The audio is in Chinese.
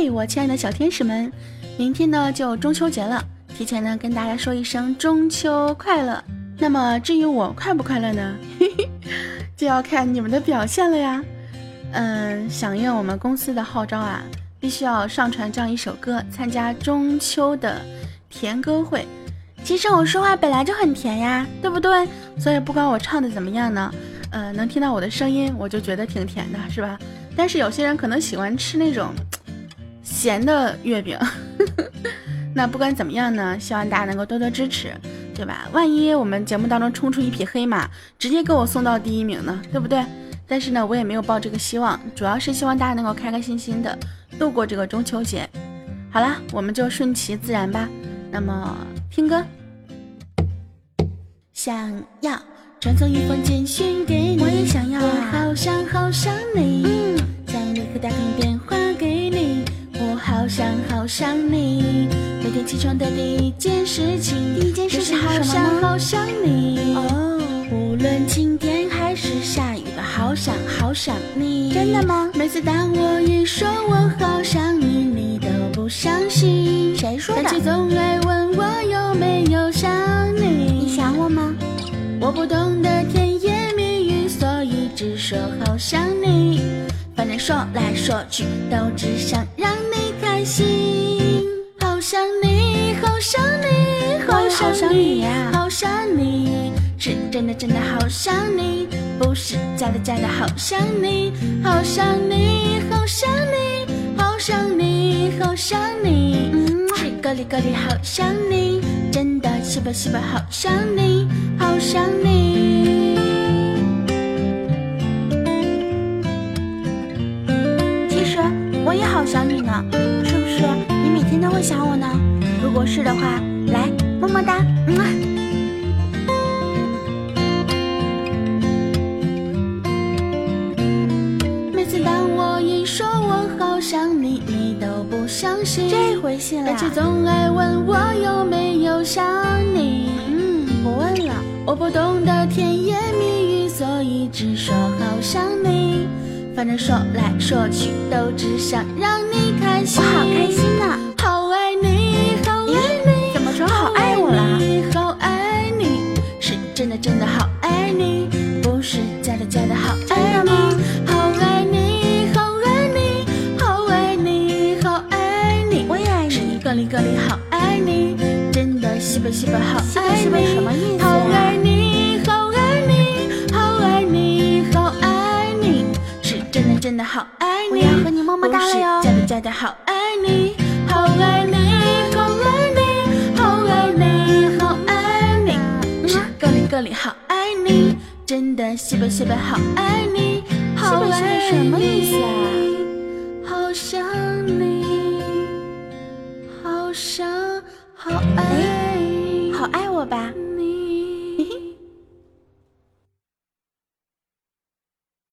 嘿，我亲爱的小天使们，明天呢就中秋节了，提前呢跟大家说一声中秋快乐。那么至于我快不快乐呢，嘿 嘿就要看你们的表现了呀。嗯，响应我们公司的号召啊，必须要上传这样一首歌，参加中秋的甜歌会。其实我说话本来就很甜呀，对不对？所以不管我唱的怎么样呢，呃，能听到我的声音，我就觉得挺甜的，是吧？但是有些人可能喜欢吃那种咸的月饼，那不管怎么样呢，希望大家能够多多支持，对吧？万一我们节目当中冲出一匹黑马，直接给我送到第一名呢，对不对？但是呢，我也没有抱这个希望，主要是希望大家能够开开心心的度过这个中秋节。好啦，我们就顺其自然吧。那么听歌，想要传送一封简讯给你，我也想要好想好想你，想你。每天起床的第一件事情，第一件事情是好想好想你。哦，无论晴天还是下雨，都好想好想你。真的吗？每次当我一说我好想你，你都不相信。谁说的但？却总爱问我有没有想你。你想我吗？我不懂得甜言蜜语，所以只说好想你。反正说来说去，都只想让你开心。想你，好想你，好想你呀好想你，是真的真的好想你，不是假的假的好想你。好想你，好想你，好想你，好想你。嗯，是个里个里好想你，真的西吧西吧好想你，好想你。其实我也好想你呢，是不是？会想我呢？如果是的话，来么么哒，嗯啊。每次当我一说我好想你，你都不相信，这回信了但，却总爱问我有没有想你。嗯，不问了。我不懂得甜言蜜语，所以只说好想你。反正说来说去，都只想让你开心。我好开心呢，好里个里好爱你，真的西北西北好西北西北你，什么意思啊好爱你，好爱你，好爱你，好爱你，是真的真的好爱你。我要和你么么哒了哟不是假的假的好爱你，好爱你，好爱你，好爱你，好爱你，是个里个里好爱你，真的西北西北好爱你，好西北西北什么意思啊我吧？